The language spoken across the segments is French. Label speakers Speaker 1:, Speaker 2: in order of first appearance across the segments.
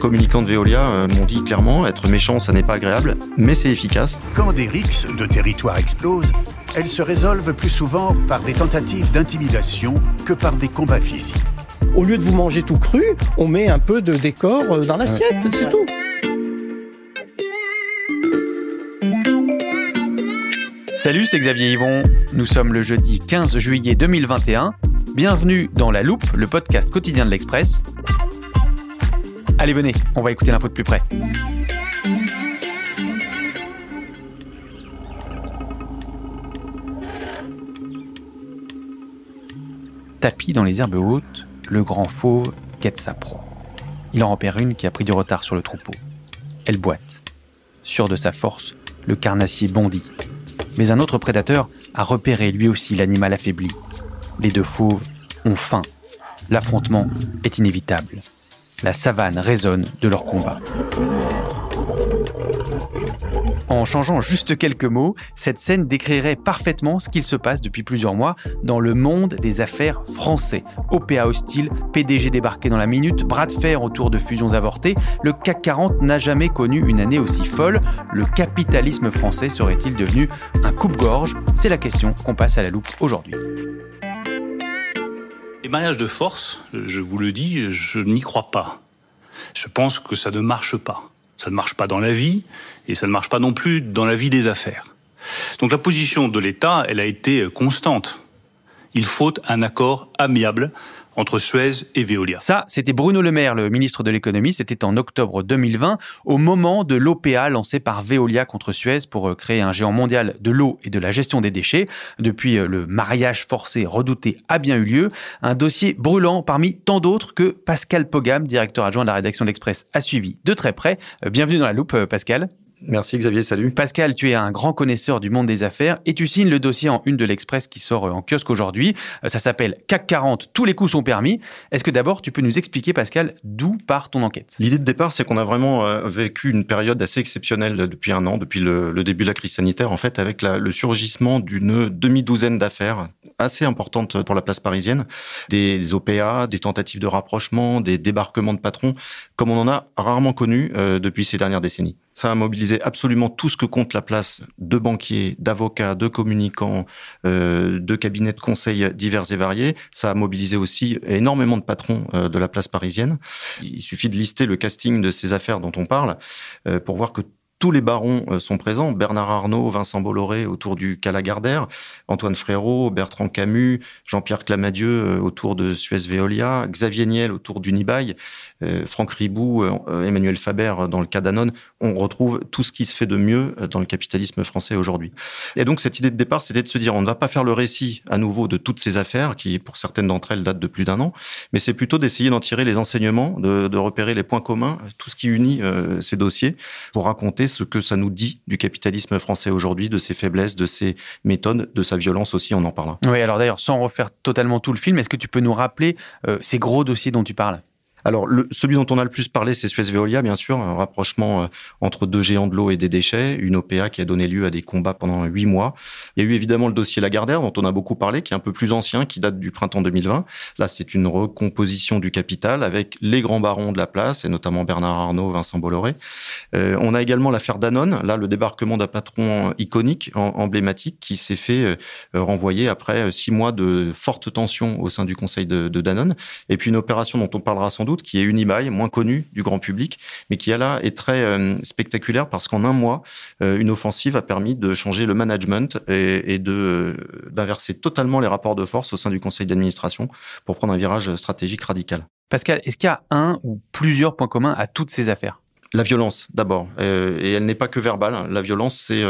Speaker 1: communicants de Veolia euh, m'ont dit clairement, être méchant, ça n'est pas agréable, mais c'est efficace.
Speaker 2: Quand des rixes de territoire explosent, elles se résolvent plus souvent par des tentatives d'intimidation que par des combats physiques.
Speaker 3: Au lieu de vous manger tout cru, on met un peu de décor euh, dans l'assiette, c'est tout.
Speaker 4: Salut, c'est Xavier Yvon. Nous sommes le jeudi 15 juillet 2021. Bienvenue dans La Loupe, le podcast quotidien de l'Express. Allez, venez, on va écouter l'info de plus près. Tapis dans les herbes hautes, le grand fauve guette sa proie. Il en repère une qui a pris du retard sur le troupeau. Elle boite. Sûr de sa force, le carnassier bondit. Mais un autre prédateur a repéré lui aussi l'animal affaibli. Les deux fauves ont faim. L'affrontement est inévitable. La savane résonne de leur combat. En changeant juste quelques mots, cette scène décrirait parfaitement ce qu'il se passe depuis plusieurs mois dans le monde des affaires français. OPA hostile, PDG débarqué dans la minute, bras de fer autour de fusions avortées, le CAC 40 n'a jamais connu une année aussi folle. Le capitalisme français serait-il devenu un coupe-gorge? C'est la question qu'on passe à la loupe aujourd'hui.
Speaker 5: Les mariages de force, je vous le dis, je n'y crois pas. Je pense que ça ne marche pas. Ça ne marche pas dans la vie et ça ne marche pas non plus dans la vie des affaires. Donc la position de l'État, elle a été constante. Il faut un accord amiable entre Suez et Veolia.
Speaker 4: Ça, c'était Bruno Le Maire, le ministre de l'économie. C'était en octobre 2020, au moment de l'OPA lancé par Veolia contre Suez pour euh, créer un géant mondial de l'eau et de la gestion des déchets. Depuis, euh, le mariage forcé redouté a bien eu lieu. Un dossier brûlant parmi tant d'autres que Pascal Pogam, directeur adjoint de la rédaction de l'Express, a suivi de très près. Euh, bienvenue dans la loupe, Pascal.
Speaker 1: Merci Xavier, salut.
Speaker 4: Pascal, tu es un grand connaisseur du monde des affaires et tu signes le dossier en une de l'Express qui sort en kiosque aujourd'hui. Ça s'appelle CAC 40, tous les coups sont permis. Est-ce que d'abord tu peux nous expliquer, Pascal, d'où part ton enquête?
Speaker 1: L'idée de départ, c'est qu'on a vraiment euh, vécu une période assez exceptionnelle depuis un an, depuis le, le début de la crise sanitaire, en fait, avec la, le surgissement d'une demi-douzaine d'affaires assez importantes pour la place parisienne, des OPA, des tentatives de rapprochement, des débarquements de patrons, comme on en a rarement connu euh, depuis ces dernières décennies. Ça a mobilisé absolument tout ce que compte la place de banquiers, d'avocats, de communicants, euh, de cabinets de conseil divers et variés. Ça a mobilisé aussi énormément de patrons euh, de la place parisienne. Il suffit de lister le casting de ces affaires dont on parle euh, pour voir que tous les barons euh, sont présents. Bernard Arnault, Vincent Bolloré autour du Calagardère, Antoine Frérot, Bertrand Camus, Jean-Pierre Clamadieu euh, autour de Suez Veolia, Xavier Niel autour d'Unibail, euh, Franck Ribou, Emmanuel Faber dans le cas Danone. On retrouve tout ce qui se fait de mieux dans le capitalisme français aujourd'hui. Et donc cette idée de départ, c'était de se dire on ne va pas faire le récit à nouveau de toutes ces affaires qui, pour certaines d'entre elles, datent de plus d'un an, mais c'est plutôt d'essayer d'en tirer les enseignements, de, repérer les points communs, tout ce qui unit ces dossiers pour raconter ce que ça nous dit du capitalisme français aujourd'hui, de ses faiblesses, de ses méthodes, de sa violence aussi, on en parlera.
Speaker 4: Oui, alors d'ailleurs, sans refaire totalement tout le film, est-ce que tu peux nous rappeler euh, ces gros dossiers dont tu parles?
Speaker 1: Alors, le, celui dont on a le plus parlé, c'est Suez Veolia, bien sûr, un rapprochement euh, entre deux géants de l'eau et des déchets, une OPA qui a donné lieu à des combats pendant huit mois. Il y a eu évidemment le dossier Lagardère, dont on a beaucoup parlé, qui est un peu plus ancien, qui date du printemps 2020. Là, c'est une recomposition du capital avec les grands barons de la place, et notamment Bernard Arnault, Vincent Bolloré. Euh, on a également l'affaire Danone, là, le débarquement d'un patron iconique, emblématique, qui s'est fait euh, renvoyer après six mois de fortes tensions au sein du conseil de, de Danone. Et puis une opération dont on parlera sans doute qui est Unibail, moins connu du grand public, mais qui là est très euh, spectaculaire parce qu'en un mois, euh, une offensive a permis de changer le management et, de euh, d'inverser totalement les rapports de force au sein du conseil d'administration pour prendre un virage stratégique radical.
Speaker 4: Pascal, est-ce qu'il y a un ou plusieurs points communs à toutes ces affaires?
Speaker 1: La violence, d'abord, et elle n'est pas que verbale. La violence, c'est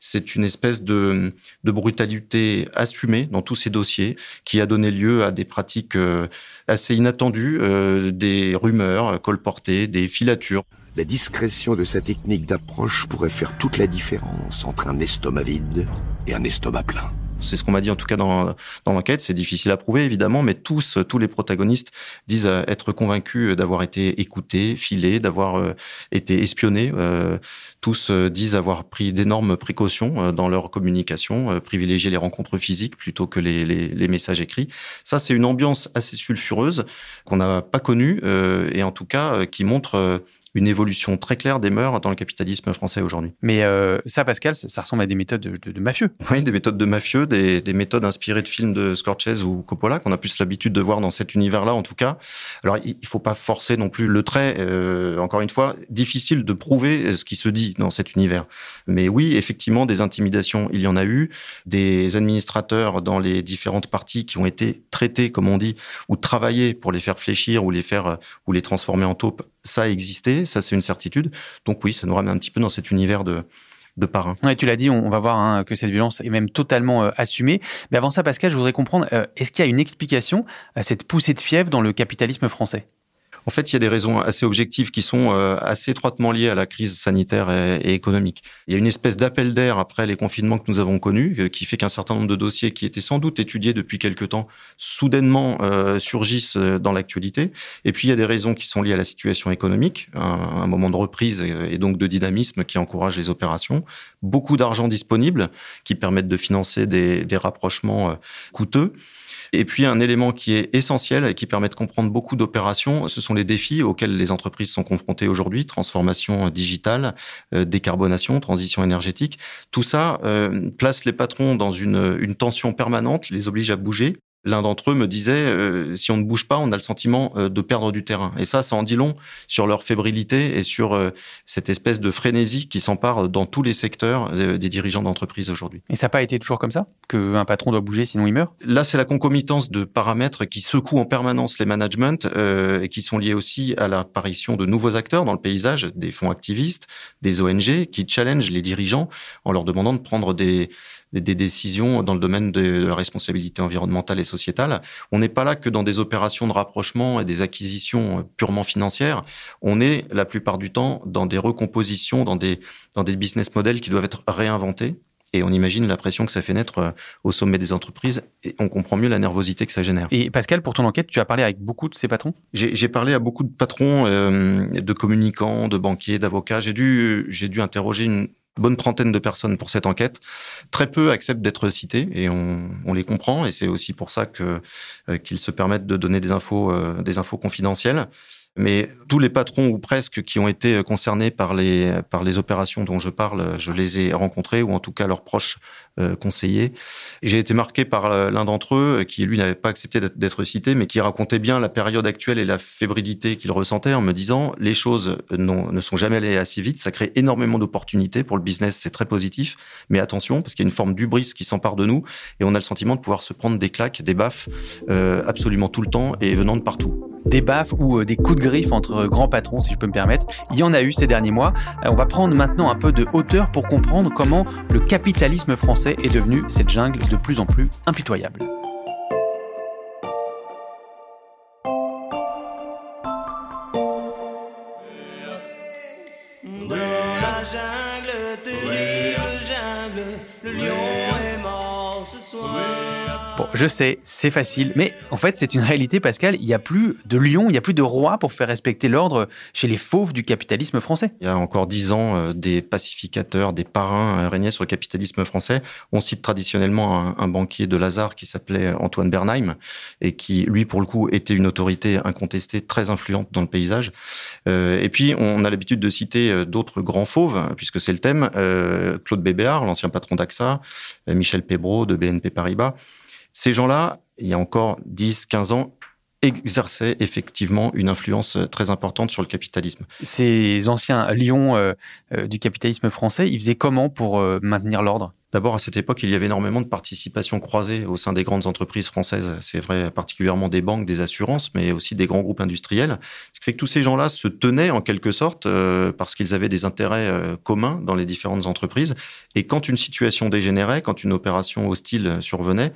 Speaker 1: c'est une espèce de, de, brutalité assumée dans tous ces dossiers qui a donné lieu à des pratiques euh, assez inattendues, euh, des rumeurs colportées, des filatures.
Speaker 6: La discrétion de sa technique d'approche pourrait faire toute la différence entre un estomac vide et un estomac plein.
Speaker 1: C'est ce qu'on m'a dit en tout cas dans, dans l'enquête. C'est difficile à prouver évidemment, mais tous, tous les protagonistes disent être convaincus d'avoir été écoutés, filés, d'avoir euh, été espionnés. Euh, tous euh, disent avoir pris d'énormes précautions dans leur communication, privilégier les rencontres physiques plutôt que les, les, les messages écrits. Ça, c'est une ambiance assez sulfureuse qu'on n'a pas connue et en tout cas qui montre une évolution très claire des mœurs dans le capitalisme français aujourd'hui.
Speaker 4: Mais euh, ça, Pascal, ça, ressemble à des méthodes de, mafieux.
Speaker 1: Oui, des méthodes de mafieux, des, méthodes inspirées de films de Scorsese ou Coppola, qu'on a plus l'habitude de voir dans cet univers-là, en tout cas. Alors, il ne faut pas forcer non plus le trait. Euh, encore une fois, difficile de prouver ce qui se dit dans cet univers. Mais oui, effectivement, des intimidations, il y en a eu. Des administrateurs dans les différentes parties qui ont été traités, comme on dit, ou travaillés pour les faire fléchir ou les faire ou les transformer en taupes ça a existé, ça c'est une certitude. Donc oui, ça nous ramène un petit peu dans cet univers de, de parrain.
Speaker 4: Ouais, tu l'as dit, on, va voir hein, que cette violence est même totalement euh, assumée. Mais avant ça, Pascal, je voudrais comprendre, euh, est-ce qu'il y a une explication à cette poussée de fièvre dans le capitalisme français?
Speaker 1: En fait, il y a des raisons assez objectives qui sont euh, assez étroitement liées à la crise sanitaire et, économique. Il y a une espèce d'appel d'air après les confinements que nous avons connus, euh, qui fait qu'un certain nombre de dossiers qui étaient sans doute étudiés depuis quelque temps, soudainement euh, surgissent dans l'actualité. Et puis, il y a des raisons qui sont liées à la situation économique, un, moment de reprise et donc de dynamisme qui encourage les opérations, beaucoup d'argent disponible qui permettent de financer des, des rapprochements coûteux. Et puis un élément qui est essentiel et qui permet de comprendre beaucoup d'opérations, ce sont les défis auxquels les entreprises sont confrontées aujourd'hui, transformation digitale, euh, décarbonation, transition énergétique. Tout ça euh, place les patrons dans une, une tension permanente, les oblige à bouger L'un d'entre eux me disait, euh, si on ne bouge pas, on a le sentiment euh, de perdre du terrain. Et ça, ça en dit long sur leur fébrilité et sur euh, cette espèce de frénésie qui s'empare dans tous les secteurs des dirigeants d'entreprise aujourd'hui.
Speaker 4: Et ça n'a pas été toujours comme ça? Qu'un patron doit bouger sinon il meurt?
Speaker 1: Là, c'est la concomitance de paramètres qui secouent en permanence les managements et qui sont liés aussi à l'apparition de nouveaux acteurs dans le paysage, des fonds activistes, des ONG, qui challengent les dirigeants en leur demandant de prendre des, des, décisions dans le domaine de, la responsabilité environnementale et sociétale. On n'est pas là que dans des opérations de rapprochement et des acquisitions purement financières. On est la plupart du temps dans des recompositions, dans des, dans des business models qui doivent être réinventés. Et on imagine la pression que ça fait naître euh, au sommet des entreprises et on comprend mieux la nervosité que ça génère.
Speaker 4: Et Pascal, pour ton enquête, tu as parlé avec beaucoup de ces patrons?
Speaker 1: J'ai parlé à beaucoup de patrons, euh, de communicants, de banquiers, d'avocats. J'ai dû, j'ai dû interroger une, bonne trentaine de personnes pour cette enquête. Très peu acceptent d'être cités et on, les comprend et c'est aussi pour ça euh, qu'ils se permettent de donner des infos, euh, des infos confidentielles. Mais tous les patrons ou presque qui ont été concernés par les, par les opérations dont je parle, je les ai rencontrés ou en tout cas leurs proches euh, conseiller. J'ai été marqué par euh, l'un d'entre eux, qui lui n'avait pas accepté d'être cité, mais qui racontait bien la période actuelle et la fébrilité qu'il ressentait en me disant les choses ne sont jamais allées assez vite, ça crée énormément d'opportunités pour le business, c'est très positif, mais attention parce qu'il y a une forme d'ubris qui s'empare de nous et on a le sentiment de pouvoir se prendre des claques, des baffes euh, absolument tout le temps et venant de partout.
Speaker 4: Des baffes ou des coups de griffe entre grands patrons, si je peux me permettre, il y en a eu ces derniers mois. On va prendre maintenant un peu de hauteur pour comprendre comment le capitalisme français est devenue cette jungle de plus en plus impitoyable. Je sais, c'est facile, mais en fait, c'est une réalité, Pascal. Il n'y a plus de lion, il n'y a plus de roi pour faire respecter l'ordre chez les fauves du capitalisme français.
Speaker 1: Il y a encore dix ans, euh, des pacificateurs, des parrains euh, régnaient sur le capitalisme français. On cite traditionnellement un, banquier de Lazare qui s'appelait Antoine Bernheim et qui, lui, pour le coup, était une autorité incontestée, très influente dans le paysage. Euh, et puis, on a l'habitude de citer d'autres grands fauves, puisque c'est le thème. Claude Bébéard, l'ancien patron d'AXA, Michel Pébreau de BNP Paribas. Ces gens-là, il y a encore 10, 15 ans, exerçaient effectivement une influence très importante sur le capitalisme.
Speaker 4: Ces anciens lions euh, euh, du capitalisme français, ils faisaient comment pour euh, maintenir l'ordre?
Speaker 1: D'abord, à cette époque, il y avait énormément de participation croisée au sein des grandes entreprises françaises. C'est vrai particulièrement des banques, des assurances, mais aussi des grands groupes industriels. Ce qui fait que tous ces gens-là se tenaient en quelque sorte euh, parce qu'ils avaient des intérêts euh, communs dans les différentes entreprises. Et quand une situation dégénérait, quand une opération hostile survenait,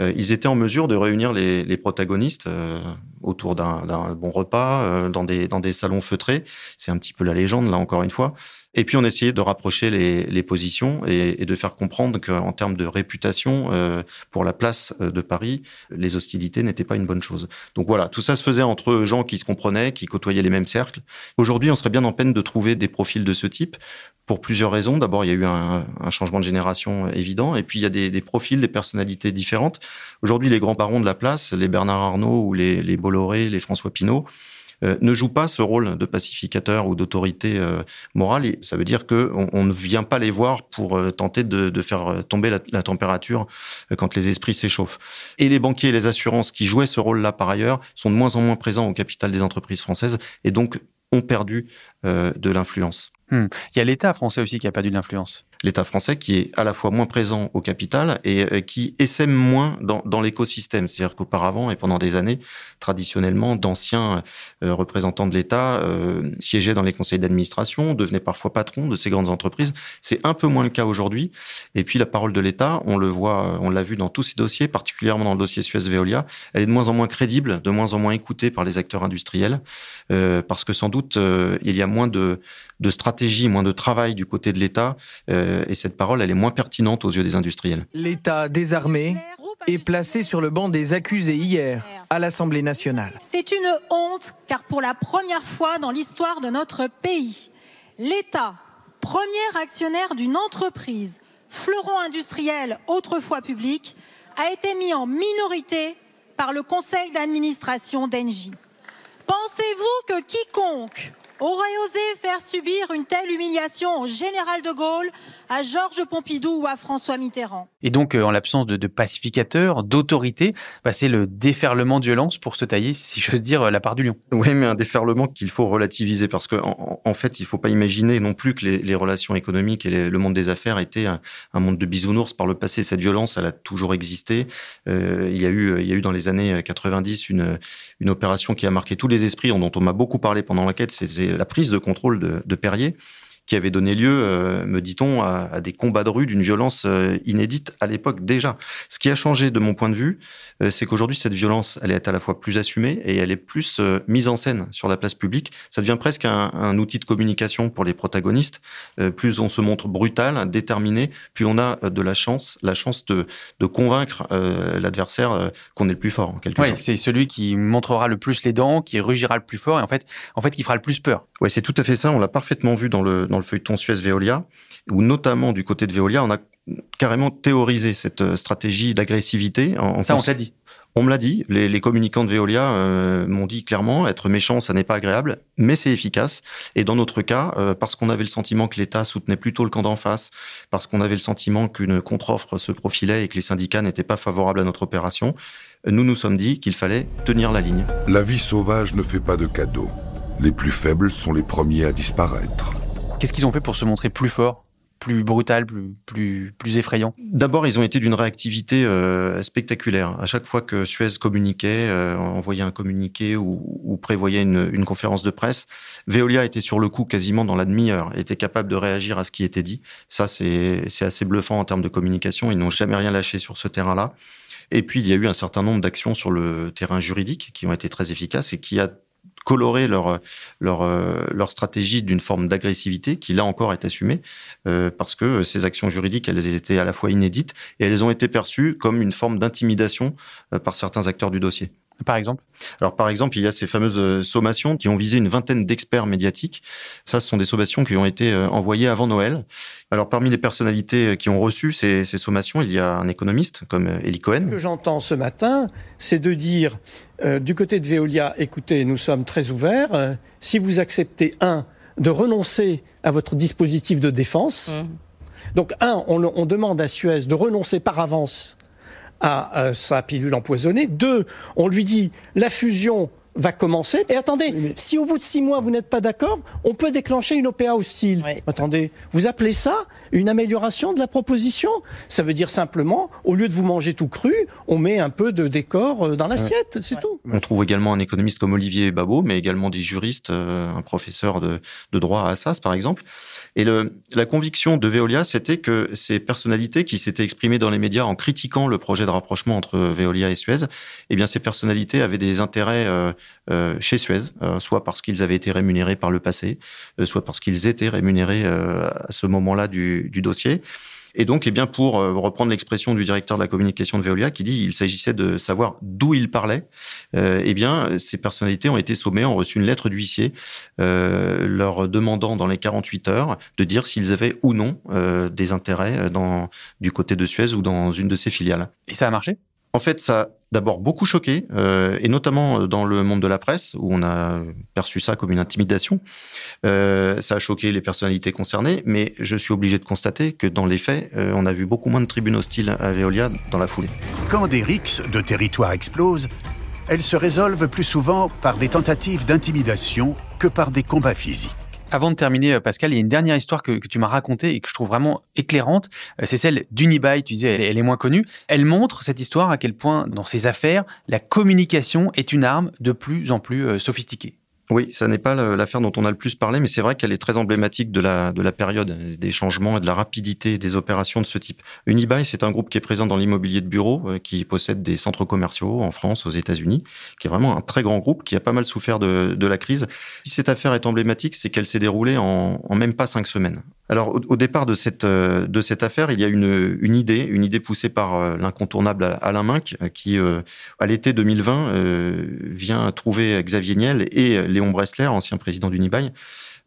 Speaker 1: euh, ils étaient en mesure de réunir les, les protagonistes autour d'un bon repas, dans, des, dans des salons feutrés. C'est un petit peu la légende, là encore une fois. Et puis on essayait de rapprocher les, les positions et, et, de faire comprendre qu'en termes de réputation euh, pour la place euh, de Paris, les hostilités n'étaient pas une bonne chose. Donc voilà, tout ça se faisait entre gens qui se comprenaient, qui côtoyaient les mêmes cercles. Aujourd'hui, on serait bien en peine de trouver des profils de ce type pour plusieurs raisons. D'abord, il y a eu un, un, changement de génération évident, et puis il y a des, des profils, des personnalités différentes. Aujourd'hui, les grands barons de la place, les Bernard Arnault ou les, les Bolloré, les François Pinault, euh, ne joue pas ce rôle de pacificateur ou d'autorité euh, morale. Et ça veut dire qu'on on ne vient pas les voir pour euh, tenter de, faire tomber la, température quand les esprits s'échauffent. Et les banquiers et les assurances qui jouaient ce rôle-là par ailleurs sont de moins en moins présents au capital des entreprises françaises et donc ont perdu de l'influence.
Speaker 4: Hmm. Il y a l'État français aussi qui a perdu de l'influence
Speaker 1: l'État français qui est à la fois moins présent au capital et euh, qui essaime moins dans, l'écosystème. C'est-à-dire qu'auparavant et pendant des années, traditionnellement, d'anciens euh, représentants de l'État euh, siégeaient dans les conseils d'administration, devenaient parfois patrons de ces grandes entreprises. C'est un peu moins le cas aujourd'hui. Et puis la parole de l'État, on le voit, on l'a vu dans tous ces dossiers, particulièrement dans le dossier Suez-Veolia, elle est de moins en moins crédible, de moins en moins écoutée par les acteurs industriels, parce que sans doute il y a moins de, stratégie, moins de travail du côté de l'État. Et cette parole, elle est moins pertinente aux yeux des industriels.
Speaker 7: L'État désarmé est placé sur le banc des accusés hier à l'Assemblée nationale.
Speaker 8: C'est une honte car pour la première fois dans l'histoire de notre pays, l'État, premier actionnaire d'une entreprise, fleuron industriel autrefois public, a été mis en minorité par le conseil d'administration d'Engie. Pensez-vous que quiconque aurait osé faire subir une telle humiliation au général de Gaulle, à Georges Pompidou ou à François Mitterrand.
Speaker 4: Et donc, euh, en l'absence de, de pacificateurs, d'autorité, bah, c'est le déferlement de violence pour se tailler, si j'ose dire, la part du lion.
Speaker 1: Oui, mais un déferlement qu'il faut relativiser parce qu'en en, fait, il ne faut pas imaginer non plus que les, les relations économiques et les, le monde des affaires étaient un, un, monde de bisounours par le passé. Cette violence, elle a toujours existé. Euh, il, y a eu, il y a eu dans les années 90 une, une opération qui a marqué tous les esprits, dont on m'a beaucoup parlé pendant l'enquête, c'était la prise de contrôle de, de Perrier qui avait donné lieu, euh, me dit-on, à, à, des combats de rue d'une violence euh, inédite à l'époque déjà. Ce qui a changé de mon point de vue, euh, c'est qu'aujourd'hui, cette violence, elle est à la fois plus assumée et elle est plus mise en scène sur la place publique. Ça devient presque un, un outil de communication pour les protagonistes. Plus on se montre brutal, déterminé, plus on a de la chance, la chance de, de convaincre l'adversaire qu'on est le plus fort, en quelque
Speaker 4: oui,
Speaker 1: sorte.
Speaker 4: c'est celui qui montrera le plus les dents, qui rugira le plus fort et en fait, en fait qui fera le plus peur.
Speaker 1: Oui, c'est tout à fait ça. On l'a parfaitement vu dans le, dans le feuilleton Suez-Veolia, où notamment du côté de Veolia, on a carrément théorisé cette stratégie d'agressivité.
Speaker 4: En, ça, on l'a dit.
Speaker 1: On me l'a dit, les, les, communicants de Veolia euh, m'ont dit clairement, être méchant, ça n'est pas agréable, mais c'est efficace. Et dans notre cas, euh, parce qu'on avait le sentiment que l'État soutenait plutôt le camp d'en face, parce qu'on avait le sentiment qu'une contre-offre se profilait et que les syndicats n'étaient pas favorables à notre opération, nous nous sommes dit qu'il fallait tenir la ligne.
Speaker 6: La vie sauvage ne fait pas de cadeaux. Les plus faibles sont les premiers à disparaître.
Speaker 4: Qu'est-ce qu'ils ont fait pour se montrer plus forts plus brutal, plus, plus, effrayant?
Speaker 1: D'abord, ils ont été d'une réactivité euh, spectaculaire. À chaque fois que Suez communiquait, euh, envoyait un communiqué ou, ou prévoyait une, une, conférence de presse, Veolia était sur le coup quasiment dans la demi-heure, était capable de réagir à ce qui était dit. Ça, c'est assez bluffant en termes de communication. Ils n'ont jamais rien lâché sur ce terrain-là. Et puis, il y a eu un certain nombre d'actions sur le terrain juridique qui ont été très efficaces et qui a colorer leur, leur, leur stratégie d'une forme d'agressivité qui, là encore, est assumée, parce que ces actions juridiques, elles étaient à la fois inédites et elles ont été perçues comme une forme d'intimidation par certains acteurs du dossier.
Speaker 4: Par exemple?
Speaker 1: Alors, par exemple, il y a ces fameuses euh, sommations qui ont visé une vingtaine d'experts médiatiques. Ça, ce sont des sommations qui ont été euh, envoyées avant Noël. Alors, parmi les personnalités euh, qui ont reçu ces, sommations, il y a un économiste comme Eli Cohen.
Speaker 3: Ce que j'entends ce matin, c'est de dire du côté de Veolia, écoutez, nous sommes très ouverts. si vous acceptez, un, de renoncer à votre dispositif de défense, mmh. donc, un, on demande à Suez de renoncer par avance à sa pilule empoisonnée. Deux, on lui dit la fusion va commencer. Et attendez, si au bout de six mois vous n'êtes pas d'accord, on peut déclencher une OPA hostile. Attendez, vous appelez ça une amélioration de la proposition? Ça veut dire simplement, au lieu de vous manger tout cru, on met un peu de décor euh, dans l'assiette, c'est tout.
Speaker 1: On trouve également un économiste comme Olivier Babot, mais également des juristes, euh, un professeur de, de droit à Assas par exemple, et le, la conviction de Veolia, c'était que ces personnalités qui s'étaient exprimées dans les médias en critiquant le projet de rapprochement entre Veolia et Suez, eh bien, ces personnalités avaient des intérêts euh, chez Suez, euh, soit parce qu'ils avaient été rémunérés par le passé, soit parce qu'ils étaient rémunérés à ce moment-là du, dossier. Et donc, eh bien, pour euh, reprendre l'expression du directeur de la communication de Veolia, qui dit il s'agissait de savoir d'où il parlait, euh, eh bien, ces personnalités ont été sommées, ont reçu une lettre d'huissier euh, leur demandant dans les 48 heures de dire s'ils avaient ou non euh, des intérêts du côté de Suez ou dans une de ses filiales.
Speaker 4: Et ça a marché?
Speaker 1: En fait, ça a d'abord beaucoup choqué, euh, et notamment dans le monde de la presse, où on a perçu ça comme une intimidation. Euh, ça a choqué les personnalités concernées, mais je suis obligé de constater que dans les faits, euh, on a vu beaucoup moins de tribunes hostiles à Veolia dans la foulée.
Speaker 2: Quand des rixes de territoire explosent, elles se résolvent plus souvent par des tentatives d'intimidation que par des combats physiques.
Speaker 4: Avant de terminer, euh, Pascal, il y a une dernière histoire que, tu m'as racontée et que je trouve vraiment éclairante. Euh, c'est celle d'Unibail. Tu disais, elle, est moins connue. Elle montre cette histoire à quel point, dans ses affaires, la communication est une arme de plus en plus euh, sophistiquée.
Speaker 1: Oui, ça n'est pas l'affaire dont on a le plus parlé, mais c'est vrai qu'elle est très emblématique de la, de la période, des changements et de la rapidité des opérations de ce type. Unibail, c'est un groupe qui est présent dans l'immobilier de bureau, euh, qui possède des centres commerciaux en France, aux États-Unis, qui est vraiment un très grand groupe, qui a pas mal souffert de, de la crise. Si cette affaire est emblématique, c'est qu'elle s'est déroulée en, en, même pas cinq semaines. Alors, au, départ de cette, euh, de cette affaire, il y a une, une idée, une idée poussée par euh, l'incontournable Alain Minck, qui, à l'été 2020, vient trouver Xavier Niel et Léon Bressler, ancien président d'Unibail,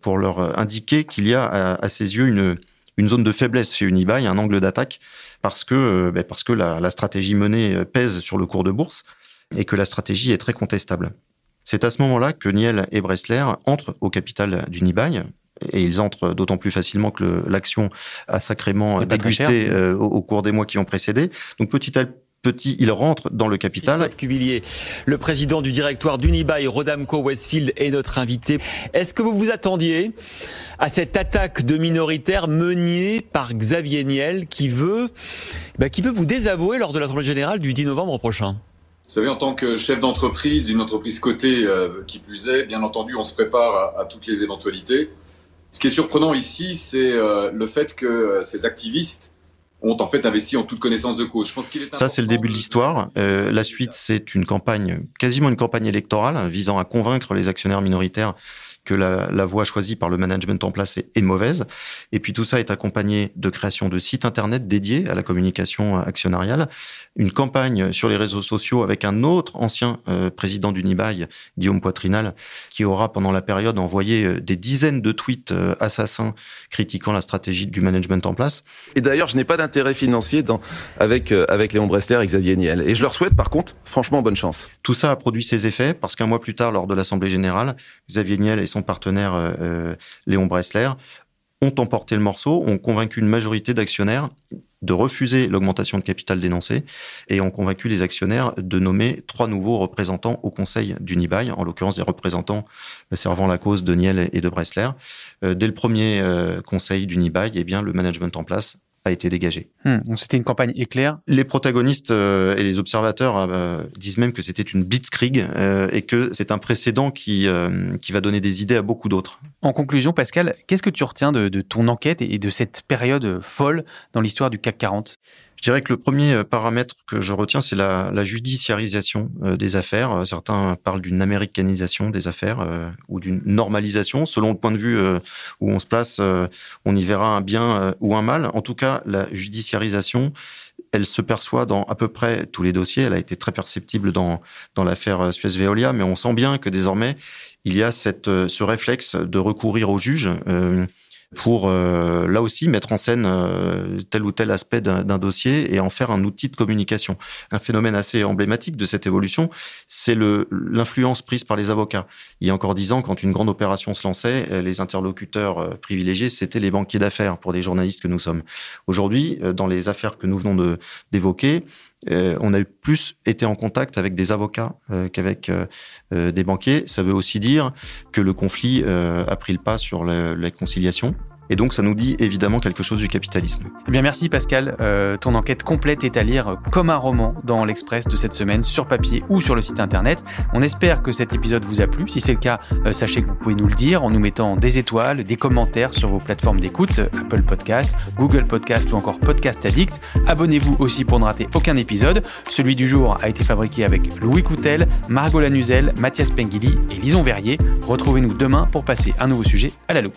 Speaker 1: pour leur indiquer qu'il y a à, ses yeux une, une zone de faiblesse chez Unibail, un angle d'attaque, parce que, euh, ben, parce que la, stratégie menée euh, pèse sur le cours de bourse et que la stratégie est très contestable. C'est à ce moment-là que Niel et Bressler entrent au capital d'Unibail, et ils entrent d'autant plus facilement que l'action a sacrément dégusté euh, au, au, cours des mois qui ont précédé. Donc petit à petit, il rentre dans le capital.
Speaker 9: Christophe Cuvillier, le président du directoire d'Unibail Rodamco Westfield est notre invité. Est-ce que vous vous attendiez à cette attaque de minoritaires menée par Xavier Niel qui veut, bah, qui veut vous désavouer lors de l'Assemblée générale du 10 novembre prochain?
Speaker 10: Vous savez, en tant que chef d'entreprise, d'une entreprise cotée euh, qui plus est, bien entendu, on se prépare à, toutes les éventualités. Ce qui est surprenant ici, c'est euh, le fait que euh, ces activistes ont en fait investi en toute connaissance de cause. Je pense qu'il est
Speaker 1: Ça, c'est le début de l'histoire. Euh, la suite, c'est une campagne, quasiment une campagne électorale visant à convaincre les actionnaires minoritaires que la, la, voie choisie par le management en place est, mauvaise. Et puis tout ça est accompagné de création de sites internet dédiés à la communication actionnariale, une campagne sur les réseaux sociaux avec un autre ancien euh, président d'Unibail, Guillaume Poitrinal, qui aura pendant la période envoyé euh, des dizaines de tweets euh, assassins critiquant la stratégie du management en place.
Speaker 11: Et d'ailleurs, je n'ai pas d'intérêt financier dans, avec, avec Léon Bressler et Xavier Niel. Et je leur souhaite par contre, franchement, bonne chance.
Speaker 1: Tout ça a produit ses effets parce qu'un mois plus tard, lors de l'Assemblée générale, Xavier Niel et son partenaire Léon Bressler ont emporté le morceau, ont convaincu une majorité d'actionnaires de refuser l'augmentation de capital dénoncée et ont convaincu les actionnaires de nommer trois nouveaux représentants au conseil d'Unibail, en l'occurrence des représentants servant la cause de Niel et de Bressler. Euh, dès le premier euh, conseil d'Unibail, eh bien, le management en place a été dégagé.
Speaker 4: Hmm, c'était une campagne éclair.
Speaker 1: Les protagonistes euh, et les observateurs euh, disent même que c'était une blitzkrieg euh, et que c'est un précédent qui, qui va donner des idées à beaucoup d'autres.
Speaker 4: En conclusion, Pascal, qu'est-ce que tu retiens de, de ton enquête et de cette période folle dans l'histoire du CAC 40
Speaker 1: Je dirais que le premier euh, paramètre que je retiens, c'est la, judiciarisation euh, des affaires. Euh, certains parlent d'une américanisation des affaires ou d'une normalisation. Selon le point de vue où on se place, on y verra un bien ou un mal. En tout cas, la judiciarisation, elle se perçoit dans à peu près tous les dossiers. Elle a été très perceptible dans, dans l'affaire Suez-Veolia, mais on sent bien que désormais, il y a cette, ce réflexe de recourir au juge pour euh, là aussi mettre en scène euh, tel ou tel aspect d'un dossier et en faire un outil de communication. Un phénomène assez emblématique de cette évolution, c'est l'influence prise par les avocats. Il y a encore dix ans, quand une grande opération se lançait, euh, les interlocuteurs privilégiés, c'était les banquiers d'affaires pour des journalistes que nous sommes. Aujourd'hui, dans les affaires que nous venons d'évoquer, on a plus été en contact avec des avocats qu'avec des banquiers. Ça veut aussi dire que le conflit a pris le pas sur la conciliation et donc, ça nous dit évidemment quelque chose du capitalisme.
Speaker 4: Eh bien, merci Pascal. Euh, ton enquête complète est à lire comme un roman dans l'Express de cette semaine, sur papier ou sur le site internet. On espère que cet épisode vous a plu. Si c'est le cas, euh, sachez que vous pouvez nous le dire en nous mettant des étoiles, des commentaires sur vos plateformes d'écoute, Apple Podcast, Google Podcast ou encore Podcast Addict. Abonnez-vous aussi pour ne rater aucun épisode. Celui du jour a été fabriqué avec Louis Coutel, Margot Lanuzel, Mathias Pengili et Lison Verrier. Retrouvez-nous demain pour passer un nouveau sujet à la loupe.